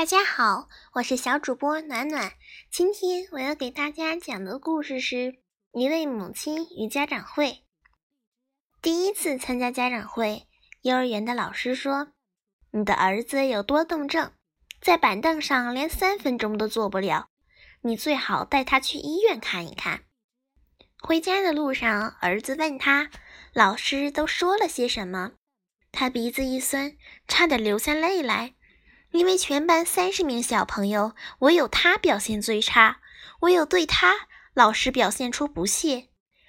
大家好，我是小主播暖暖。今天我要给大家讲的故事是一位母亲与家长会。第一次参加家长会，幼儿园的老师说：“你的儿子有多动症，在板凳上连三分钟都坐不了，你最好带他去医院看一看。”回家的路上，儿子问他：“老师都说了些什么？”他鼻子一酸，差点流下泪来。因为全班三十名小朋友，唯有他表现最差，唯有对他老师表现出不屑。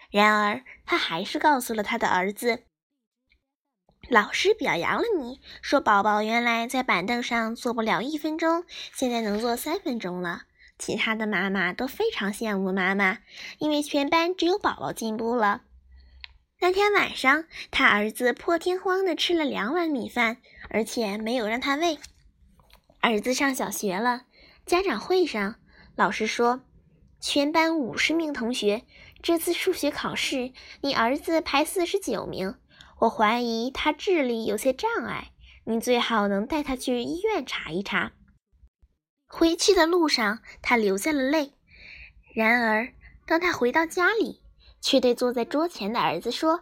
然而，他还是告诉了他的儿子：“老师表扬了你，说宝宝原来在板凳上坐不了一分钟，现在能坐三分钟了。”其他的妈妈都非常羡慕妈妈，因为全班只有宝宝进步了。那天晚上，他儿子破天荒的吃了两碗米饭，而且没有让他喂。儿子上小学了，家长会上，老师说，全班五十名同学，这次数学考试，你儿子排四十九名，我怀疑他智力有些障碍，你最好能带他去医院查一查。回去的路上，他流下了泪。然而，当他回到家里，却对坐在桌前的儿子说：“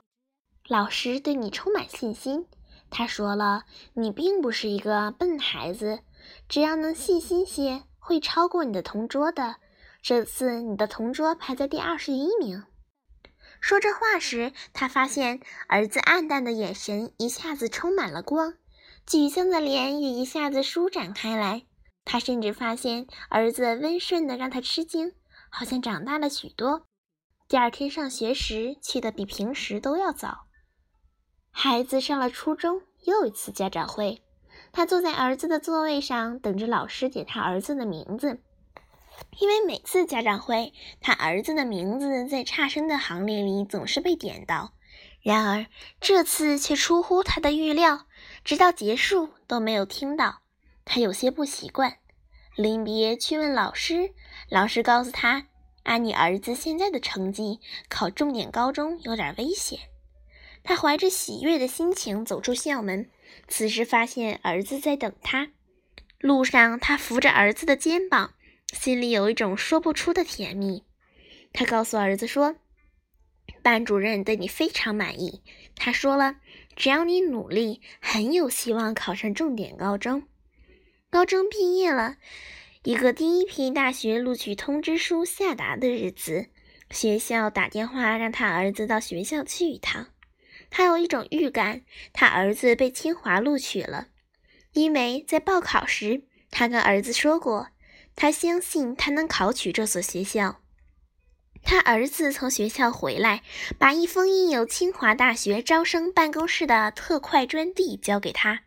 老师对你充满信心，他说了，你并不是一个笨孩子。”只要能细心些，会超过你的同桌的。这次你的同桌排在第二十一名。说这话时，他发现儿子暗淡的眼神一下子充满了光，沮丧的脸也一下子舒展开来。他甚至发现儿子温顺的让他吃惊，好像长大了许多。第二天上学时，去的比平时都要早。孩子上了初中，又一次家长会。他坐在儿子的座位上，等着老师点他儿子的名字。因为每次家长会，他儿子的名字在差生的行列里总是被点到。然而这次却出乎他的预料，直到结束都没有听到。他有些不习惯。临别去问老师，老师告诉他：“按你儿子现在的成绩，考重点高中有点危险。”他怀着喜悦的心情走出校门。此时发现儿子在等他，路上他扶着儿子的肩膀，心里有一种说不出的甜蜜。他告诉儿子说：“班主任对你非常满意，他说了，只要你努力，很有希望考上重点高中。”高中毕业了，一个第一批大学录取通知书下达的日子，学校打电话让他儿子到学校去一趟。他有一种预感，他儿子被清华录取了，因为在报考时，他跟儿子说过，他相信他能考取这所学校。他儿子从学校回来，把一封印有清华大学招生办公室的特快专递交给他，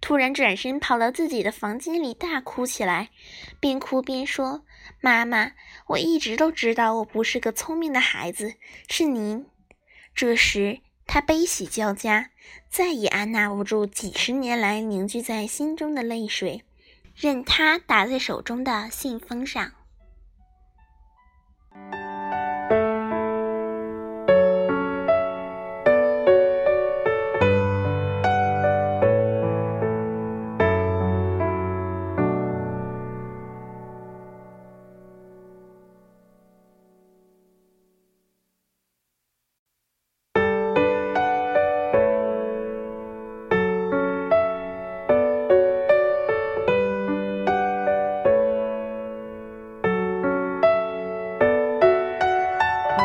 突然转身跑到自己的房间里大哭起来，边哭边说：“妈妈，我一直都知道我不是个聪明的孩子，是您。”这时。他悲喜交加，再也按捺不住几十年来凝聚在心中的泪水，任他打在手中的信封上。